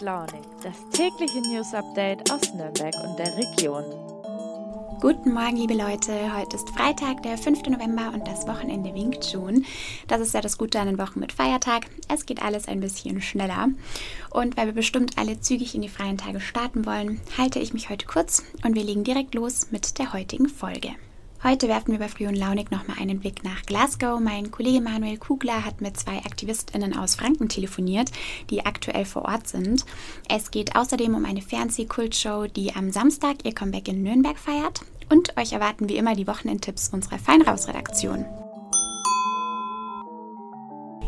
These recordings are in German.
Launig, das tägliche News Update aus Nürnberg und der Region. Guten Morgen, liebe Leute. Heute ist Freitag, der 5. November und das Wochenende winkt schon. Das ist ja das Gute an den Wochen mit Feiertag. Es geht alles ein bisschen schneller. Und weil wir bestimmt alle zügig in die freien Tage starten wollen, halte ich mich heute kurz und wir legen direkt los mit der heutigen Folge. Heute werfen wir bei Früh und Launig nochmal einen Blick nach Glasgow. Mein Kollege Manuel Kugler hat mit zwei AktivistInnen aus Franken telefoniert, die aktuell vor Ort sind. Es geht außerdem um eine Fernsehkultshow, die am Samstag ihr Comeback in Nürnberg feiert. Und euch erwarten wie immer die Wochenendtipps unserer Feinraus-Redaktion.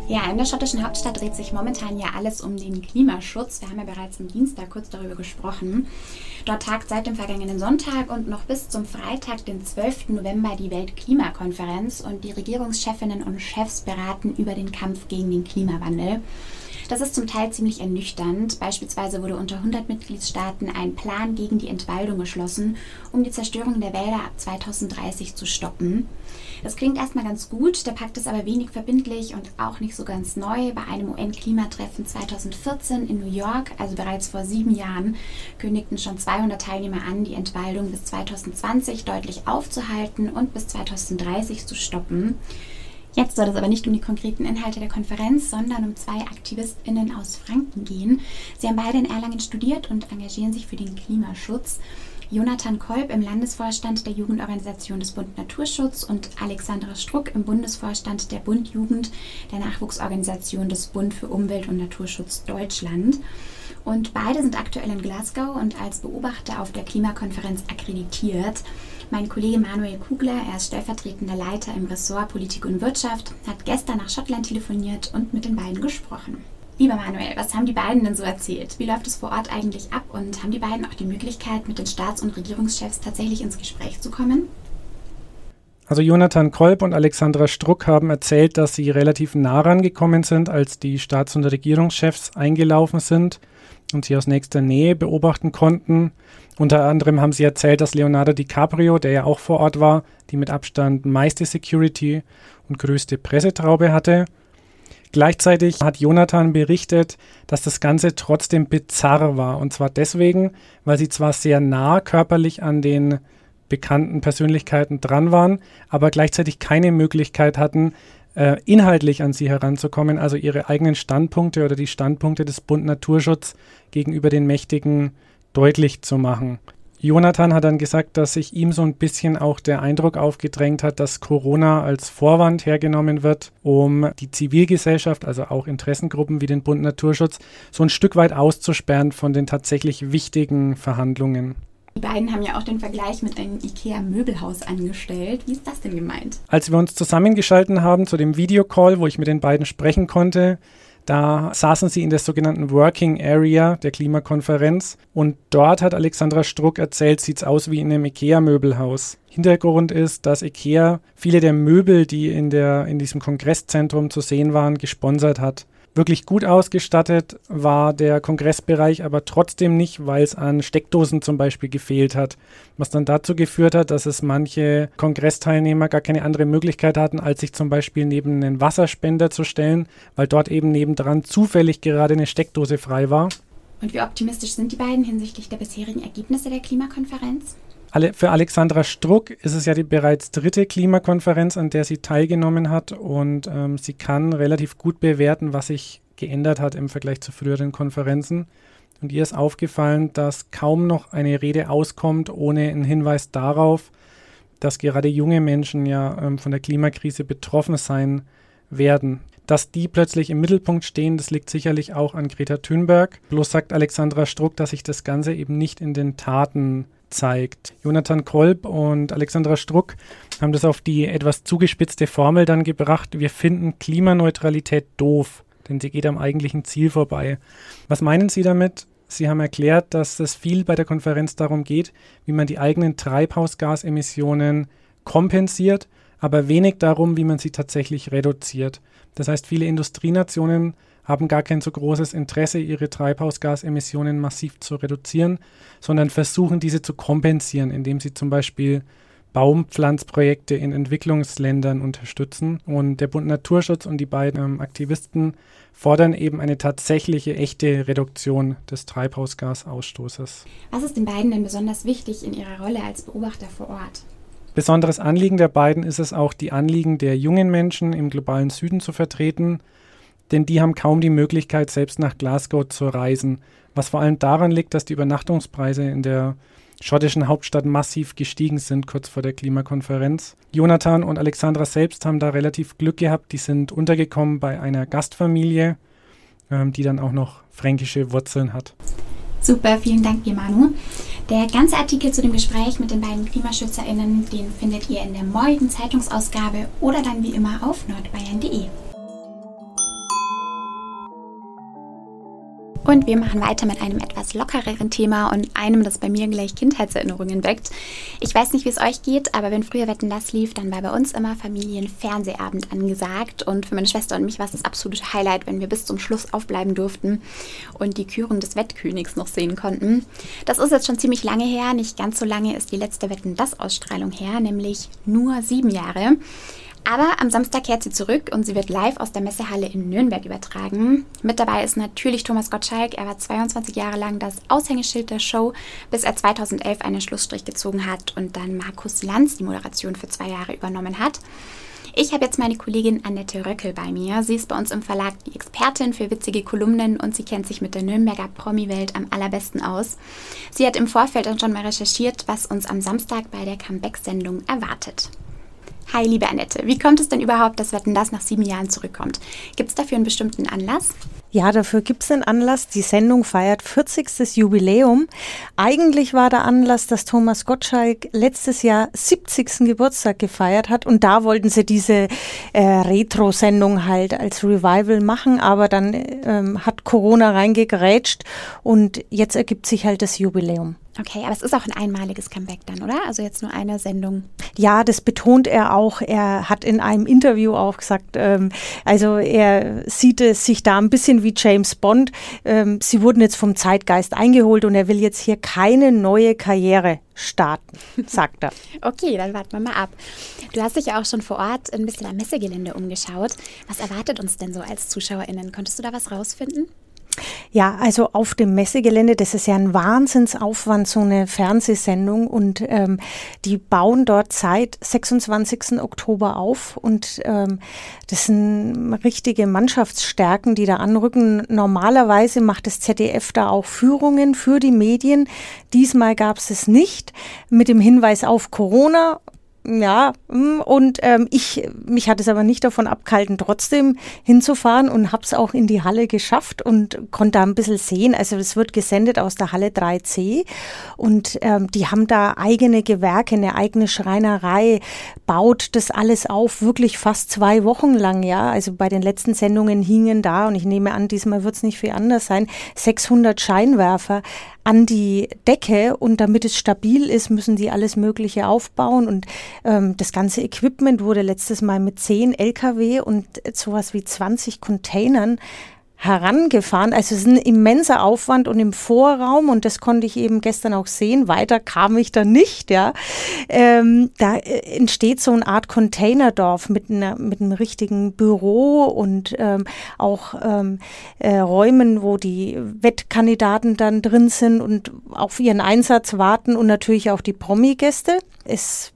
Ja, in der schottischen Hauptstadt dreht sich momentan ja alles um den Klimaschutz. Wir haben ja bereits am Dienstag kurz darüber gesprochen. Dort tagt seit dem vergangenen Sonntag und noch bis zum Freitag, den 12. November, die Weltklimakonferenz und die Regierungschefinnen und Chefs beraten über den Kampf gegen den Klimawandel. Das ist zum Teil ziemlich ernüchternd. Beispielsweise wurde unter 100 Mitgliedstaaten ein Plan gegen die Entwaldung geschlossen, um die Zerstörung der Wälder ab 2030 zu stoppen. Das klingt erstmal ganz gut, der Pakt ist aber wenig verbindlich und auch nicht so ganz neu. Bei einem UN-Klimatreffen 2014 in New York, also bereits vor sieben Jahren, kündigten schon 200 Teilnehmer an, die Entwaldung bis 2020 deutlich aufzuhalten und bis 2030 zu stoppen. Jetzt soll es aber nicht um die konkreten Inhalte der Konferenz, sondern um zwei AktivistInnen aus Franken gehen. Sie haben beide in Erlangen studiert und engagieren sich für den Klimaschutz. Jonathan Kolb im Landesvorstand der Jugendorganisation des Bund Naturschutz und Alexandra Struck im Bundesvorstand der Bund Jugend der Nachwuchsorganisation des Bund für Umwelt und Naturschutz Deutschland. Und beide sind aktuell in Glasgow und als Beobachter auf der Klimakonferenz akkreditiert. Mein Kollege Manuel Kugler, er ist stellvertretender Leiter im Ressort Politik und Wirtschaft, hat gestern nach Schottland telefoniert und mit den beiden gesprochen. Lieber Manuel, was haben die beiden denn so erzählt? Wie läuft es vor Ort eigentlich ab und haben die beiden auch die Möglichkeit, mit den Staats- und Regierungschefs tatsächlich ins Gespräch zu kommen? Also Jonathan Kolb und Alexandra Struck haben erzählt, dass sie relativ nah rangekommen sind, als die Staats- und Regierungschefs eingelaufen sind und sie aus nächster Nähe beobachten konnten. Unter anderem haben sie erzählt, dass Leonardo DiCaprio, der ja auch vor Ort war, die mit Abstand meiste Security und größte Pressetraube hatte. Gleichzeitig hat Jonathan berichtet, dass das Ganze trotzdem bizarr war. Und zwar deswegen, weil sie zwar sehr nah körperlich an den bekannten Persönlichkeiten dran waren, aber gleichzeitig keine Möglichkeit hatten, äh, inhaltlich an sie heranzukommen, also ihre eigenen Standpunkte oder die Standpunkte des Bund Naturschutz gegenüber den Mächtigen deutlich zu machen. Jonathan hat dann gesagt, dass sich ihm so ein bisschen auch der Eindruck aufgedrängt hat, dass Corona als Vorwand hergenommen wird, um die Zivilgesellschaft, also auch Interessengruppen wie den Bund Naturschutz, so ein Stück weit auszusperren von den tatsächlich wichtigen Verhandlungen. Die beiden haben ja auch den Vergleich mit einem IKEA-Möbelhaus angestellt. Wie ist das denn gemeint? Als wir uns zusammengeschalten haben zu dem Videocall, wo ich mit den beiden sprechen konnte, da saßen sie in der sogenannten Working Area der Klimakonferenz und dort hat Alexandra Struck erzählt, sieht es aus wie in einem IKEA-Möbelhaus. Hintergrund ist, dass IKEA viele der Möbel, die in, der, in diesem Kongresszentrum zu sehen waren, gesponsert hat. Wirklich gut ausgestattet war der Kongressbereich aber trotzdem nicht, weil es an Steckdosen zum Beispiel gefehlt hat. Was dann dazu geführt hat, dass es manche Kongressteilnehmer gar keine andere Möglichkeit hatten, als sich zum Beispiel neben einen Wasserspender zu stellen, weil dort eben nebendran zufällig gerade eine Steckdose frei war. Und wie optimistisch sind die beiden hinsichtlich der bisherigen Ergebnisse der Klimakonferenz? Für Alexandra Struck ist es ja die bereits dritte Klimakonferenz, an der sie teilgenommen hat und ähm, sie kann relativ gut bewerten, was sich geändert hat im Vergleich zu früheren Konferenzen. Und ihr ist aufgefallen, dass kaum noch eine Rede auskommt ohne einen Hinweis darauf, dass gerade junge Menschen ja ähm, von der Klimakrise betroffen sein werden. Dass die plötzlich im Mittelpunkt stehen, das liegt sicherlich auch an Greta Thunberg. Bloß sagt Alexandra Struck, dass sich das Ganze eben nicht in den Taten zeigt. Jonathan Kolb und Alexandra Struck haben das auf die etwas zugespitzte Formel dann gebracht. Wir finden Klimaneutralität doof, denn sie geht am eigentlichen Ziel vorbei. Was meinen Sie damit? Sie haben erklärt, dass es viel bei der Konferenz darum geht, wie man die eigenen Treibhausgasemissionen kompensiert, aber wenig darum, wie man sie tatsächlich reduziert. Das heißt, viele Industrienationen haben gar kein so großes Interesse, ihre Treibhausgasemissionen massiv zu reduzieren, sondern versuchen diese zu kompensieren, indem sie zum Beispiel Baumpflanzprojekte in Entwicklungsländern unterstützen. Und der Bund Naturschutz und die beiden ähm, Aktivisten fordern eben eine tatsächliche, echte Reduktion des Treibhausgasausstoßes. Was ist den beiden denn besonders wichtig in ihrer Rolle als Beobachter vor Ort? Besonderes Anliegen der beiden ist es auch, die Anliegen der jungen Menschen im globalen Süden zu vertreten, denn die haben kaum die Möglichkeit, selbst nach Glasgow zu reisen, was vor allem daran liegt, dass die Übernachtungspreise in der schottischen Hauptstadt massiv gestiegen sind kurz vor der Klimakonferenz. Jonathan und Alexandra selbst haben da relativ Glück gehabt. Die sind untergekommen bei einer Gastfamilie, ähm, die dann auch noch fränkische Wurzeln hat. Super, vielen Dank dir, Manu. Der ganze Artikel zu dem Gespräch mit den beiden KlimaschützerInnen, den findet ihr in der morgigen Zeitungsausgabe oder dann wie immer auf nordbayern.de. Und wir machen weiter mit einem etwas lockereren Thema und einem, das bei mir gleich Kindheitserinnerungen weckt. Ich weiß nicht, wie es euch geht, aber wenn früher Wetten das lief, dann war bei uns immer Familienfernsehabend angesagt. Und für meine Schwester und mich war es das absolute Highlight, wenn wir bis zum Schluss aufbleiben durften und die Kürung des Wettkönigs noch sehen konnten. Das ist jetzt schon ziemlich lange her. Nicht ganz so lange ist die letzte Wetten das Ausstrahlung her, nämlich nur sieben Jahre. Aber am Samstag kehrt sie zurück und sie wird live aus der Messehalle in Nürnberg übertragen. Mit dabei ist natürlich Thomas Gottschalk. Er war 22 Jahre lang das Aushängeschild der Show, bis er 2011 einen Schlussstrich gezogen hat und dann Markus Lanz die Moderation für zwei Jahre übernommen hat. Ich habe jetzt meine Kollegin Annette Röckel bei mir. Sie ist bei uns im Verlag die Expertin für witzige Kolumnen und sie kennt sich mit der Nürnberger Promi-Welt am allerbesten aus. Sie hat im Vorfeld dann schon mal recherchiert, was uns am Samstag bei der Comeback-Sendung erwartet. Hi, liebe Annette. Wie kommt es denn überhaupt, dass Wetten das nach sieben Jahren zurückkommt? Gibt es dafür einen bestimmten Anlass? Ja, dafür gibt es einen Anlass. Die Sendung feiert 40. Jubiläum. Eigentlich war der Anlass, dass Thomas Gottschalk letztes Jahr 70. Geburtstag gefeiert hat und da wollten sie diese äh, Retro-Sendung halt als Revival machen, aber dann ähm, hat Corona reingegrätscht und jetzt ergibt sich halt das Jubiläum. Okay, aber es ist auch ein einmaliges Comeback dann, oder? Also jetzt nur eine Sendung. Ja, das betont er auch. Er hat in einem Interview auch gesagt, ähm, also er sieht es sich da ein bisschen wie James Bond. Ähm, sie wurden jetzt vom Zeitgeist eingeholt und er will jetzt hier keine neue Karriere starten, sagt er. okay, dann warten wir mal ab. Du hast dich ja auch schon vor Ort ein bisschen am Messegelände umgeschaut. Was erwartet uns denn so als ZuschauerInnen? Konntest du da was rausfinden? Ja, also auf dem Messegelände, das ist ja ein Wahnsinnsaufwand, so eine Fernsehsendung. Und ähm, die bauen dort seit 26. Oktober auf. Und ähm, das sind richtige Mannschaftsstärken, die da anrücken. Normalerweise macht das ZDF da auch Führungen für die Medien. Diesmal gab es es nicht mit dem Hinweis auf Corona ja, mm, und ähm, ich, mich hat es aber nicht davon abgehalten, trotzdem hinzufahren und habe es auch in die Halle geschafft und konnte da ein bisschen sehen. Also es wird gesendet aus der Halle 3C und ähm, die haben da eigene Gewerke, eine eigene Schreinerei, baut das alles auf, wirklich fast zwei Wochen lang, ja. Also bei den letzten Sendungen hingen da, und ich nehme an, diesmal wird es nicht viel anders sein, 600 Scheinwerfer an die Decke und damit es stabil ist, müssen die alles Mögliche aufbauen und ähm, das ganze Equipment wurde letztes Mal mit 10 LKW und sowas wie 20 Containern herangefahren. Also es ist ein immenser Aufwand und im Vorraum, und das konnte ich eben gestern auch sehen, weiter kam ich da nicht, ja. Ähm, da äh, entsteht so eine Art Containerdorf mit, einer, mit einem richtigen Büro und ähm, auch ähm, äh, Räumen, wo die Wettkandidaten dann drin sind und auf ihren Einsatz warten und natürlich auch die Promi-Gäste. Es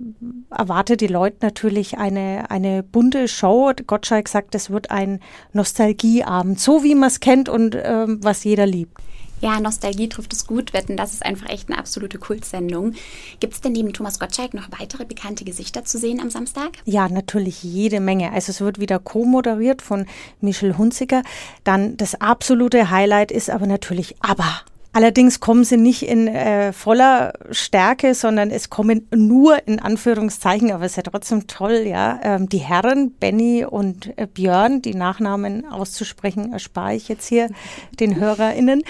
erwartet die Leute natürlich eine, eine bunte Show. Gottschalk sagt, es wird ein Nostalgieabend, so wie man es kennt und ähm, was jeder liebt. Ja, Nostalgie trifft es gut. Wetten, das ist einfach echt eine absolute Kultsendung. Gibt es denn neben Thomas Gottschalk noch weitere bekannte Gesichter zu sehen am Samstag? Ja, natürlich jede Menge. Also es wird wieder co-moderiert von Michel Hunziker. Dann das absolute Highlight ist aber natürlich ABBA. Allerdings kommen sie nicht in äh, voller Stärke, sondern es kommen nur in Anführungszeichen, aber es ist ja trotzdem toll, ja. Ähm, die Herren, Benny und äh, Björn, die Nachnamen auszusprechen, erspare ich jetzt hier den HörerInnen.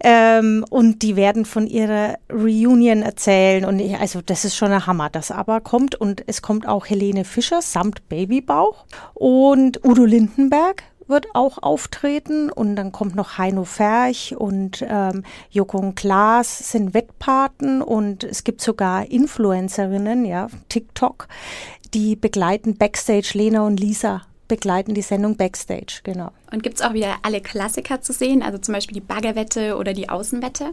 Ähm, und die werden von ihrer Reunion erzählen. Und ich, also das ist schon ein Hammer, das aber kommt. Und es kommt auch Helene Fischer samt Babybauch und Udo Lindenberg wird auch auftreten und dann kommt noch Heino Ferch und ähm, Joko und Klaas sind Wettpaten und es gibt sogar Influencerinnen, ja, TikTok, die begleiten Backstage Lena und Lisa begleiten die Sendung Backstage, genau. Und gibt es auch wieder alle Klassiker zu sehen, also zum Beispiel die Baggerwette oder die Außenwette?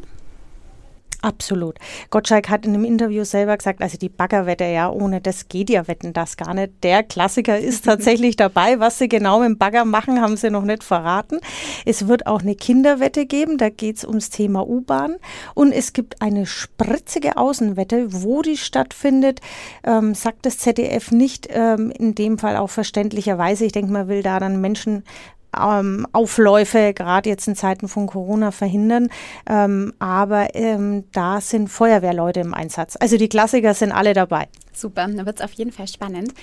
Absolut. Gottschalk hat in einem Interview selber gesagt, also die Baggerwette, ja, ohne das geht ja Wetten das gar nicht. Der Klassiker ist tatsächlich dabei. Was sie genau mit dem Bagger machen, haben sie noch nicht verraten. Es wird auch eine Kinderwette geben, da geht es ums Thema U-Bahn. Und es gibt eine spritzige Außenwette, wo die stattfindet, ähm, sagt das ZDF nicht, ähm, in dem Fall auch verständlicherweise. Ich denke, man will da dann Menschen ähm, Aufläufe, gerade jetzt in Zeiten von Corona, verhindern. Ähm, aber ähm, da sind Feuerwehrleute im Einsatz. Also die Klassiker sind alle dabei. Super, da wird es auf jeden Fall spannend.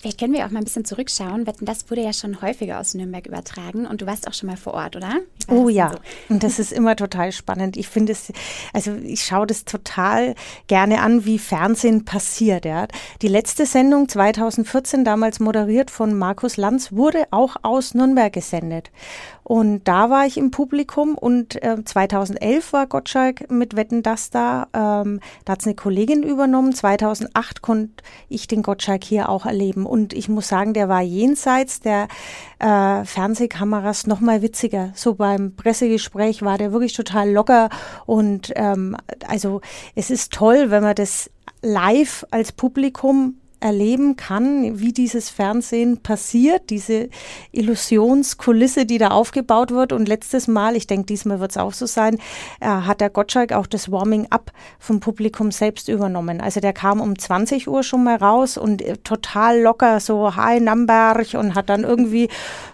Vielleicht können wir auch mal ein bisschen zurückschauen. Wetten, das wurde ja schon häufiger aus Nürnberg übertragen und du warst auch schon mal vor Ort, oder? Oh ja, so? und das ist immer total spannend. Ich finde es, also ich schaue das total gerne an, wie Fernsehen passiert. Ja. Die letzte Sendung 2014, damals moderiert von Markus Lanz, wurde auch aus Nürnberg gesendet. Und da war ich im Publikum und äh, 2011 war Gottschalk mit Wetten das da. Ähm, da hat es eine Kollegin übernommen. 2008 konnte ich den Gottschalk hier auch erleben. Und ich muss sagen, der war jenseits der äh, Fernsehkameras noch mal witziger. So beim Pressegespräch war der wirklich total locker. Und ähm, also es ist toll, wenn man das live als Publikum erleben kann, wie dieses Fernsehen passiert, diese Illusionskulisse, die da aufgebaut wird. Und letztes Mal, ich denke, diesmal wird es auch so sein, äh, hat der Gottschalk auch das Warming-up vom Publikum selbst übernommen. Also der kam um 20 Uhr schon mal raus und äh, total locker, so Hi Namberg und hat dann irgendwie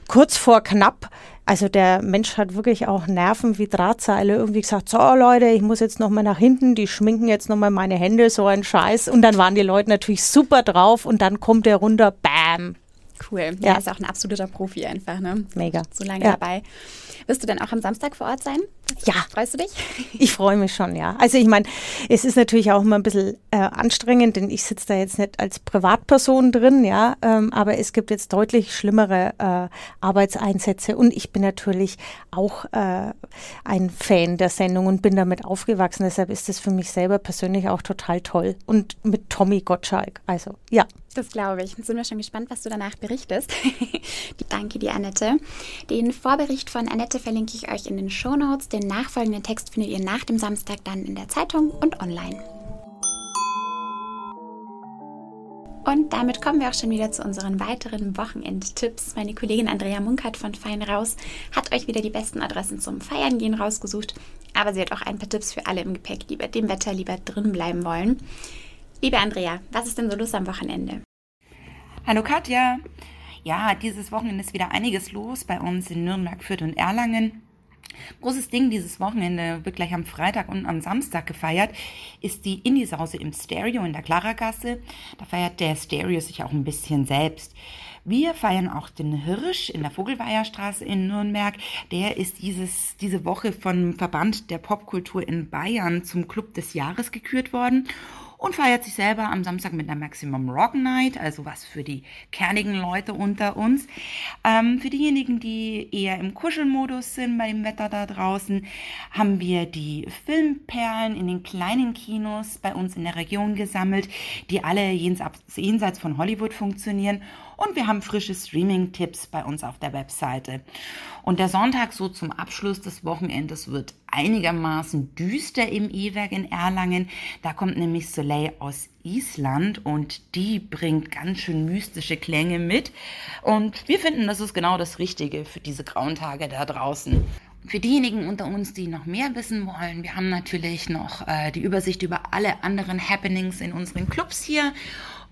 kurz vor knapp also der Mensch hat wirklich auch Nerven wie Drahtseile. Irgendwie gesagt, so Leute, ich muss jetzt nochmal nach hinten, die schminken jetzt nochmal meine Hände, so ein Scheiß. Und dann waren die Leute natürlich super drauf und dann kommt er runter, bam. Cool. Ja, ja. ist auch ein absoluter Profi einfach, ne? Mega. So lange ja. dabei. Wirst du denn auch am Samstag vor Ort sein? Ja. Freust du dich? Ich freue mich schon, ja. Also ich meine, es ist natürlich auch immer ein bisschen äh, anstrengend, denn ich sitze da jetzt nicht als Privatperson drin, ja, ähm, aber es gibt jetzt deutlich schlimmere äh, Arbeitseinsätze und ich bin natürlich auch äh, ein Fan der Sendung und bin damit aufgewachsen. Deshalb ist es für mich selber persönlich auch total toll. Und mit Tommy Gottschalk. Also ja. Das glaube ich. Sind wir schon gespannt, was du danach berichtest. Danke dir, Annette. Den Vorbericht von Annette verlinke ich euch in den Show Notes. Den nachfolgenden Text findet ihr nach dem Samstag dann in der Zeitung und online. Und damit kommen wir auch schon wieder zu unseren weiteren Wochenendtipps. Meine Kollegin Andrea Munkert von Fein Raus hat euch wieder die besten Adressen zum Feiern gehen rausgesucht. Aber sie hat auch ein paar Tipps für alle im Gepäck, die bei dem Wetter lieber drin bleiben wollen. Liebe Andrea, was ist denn so los am Wochenende? Hallo Katja. Ja, dieses Wochenende ist wieder einiges los bei uns in Nürnberg, Fürth und Erlangen. Großes Ding dieses Wochenende, wird gleich am Freitag und am Samstag gefeiert, ist die Indie-Sause im Stereo in der Klaragasse. Da feiert der Stereo sich auch ein bisschen selbst. Wir feiern auch den Hirsch in der Vogelweierstraße in Nürnberg. Der ist dieses, diese Woche vom Verband der Popkultur in Bayern zum Club des Jahres gekürt worden und feiert sich selber am Samstag mit einer Maximum Rock Night, also was für die kernigen Leute unter uns. Ähm, für diejenigen, die eher im Kuschelmodus sind bei dem Wetter da draußen, haben wir die Filmperlen in den kleinen Kinos bei uns in der Region gesammelt, die alle jenseits von Hollywood funktionieren und wir haben frische Streaming-Tipps bei uns auf der Webseite. Und der Sonntag so zum Abschluss des Wochenendes wird einigermaßen düster im E-Werk in Erlangen. Da kommt nämlich Soleil aus Island und die bringt ganz schön mystische Klänge mit. Und wir finden, das ist genau das Richtige für diese grauen Tage da draußen. Für diejenigen unter uns, die noch mehr wissen wollen, wir haben natürlich noch äh, die Übersicht über alle anderen Happenings in unseren Clubs hier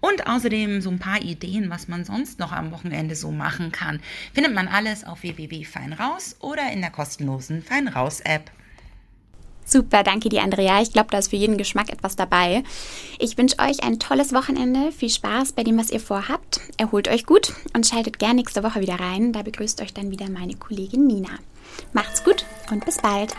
und außerdem so ein paar Ideen, was man sonst noch am Wochenende so machen kann. Findet man alles auf www.feinraus oder in der kostenlosen Feinraus-App. Super, danke dir, Andrea. Ich glaube, da ist für jeden Geschmack etwas dabei. Ich wünsche euch ein tolles Wochenende. Viel Spaß bei dem, was ihr vorhabt. Erholt euch gut und schaltet gern nächste Woche wieder rein. Da begrüßt euch dann wieder meine Kollegin Nina. Macht's gut und bis bald.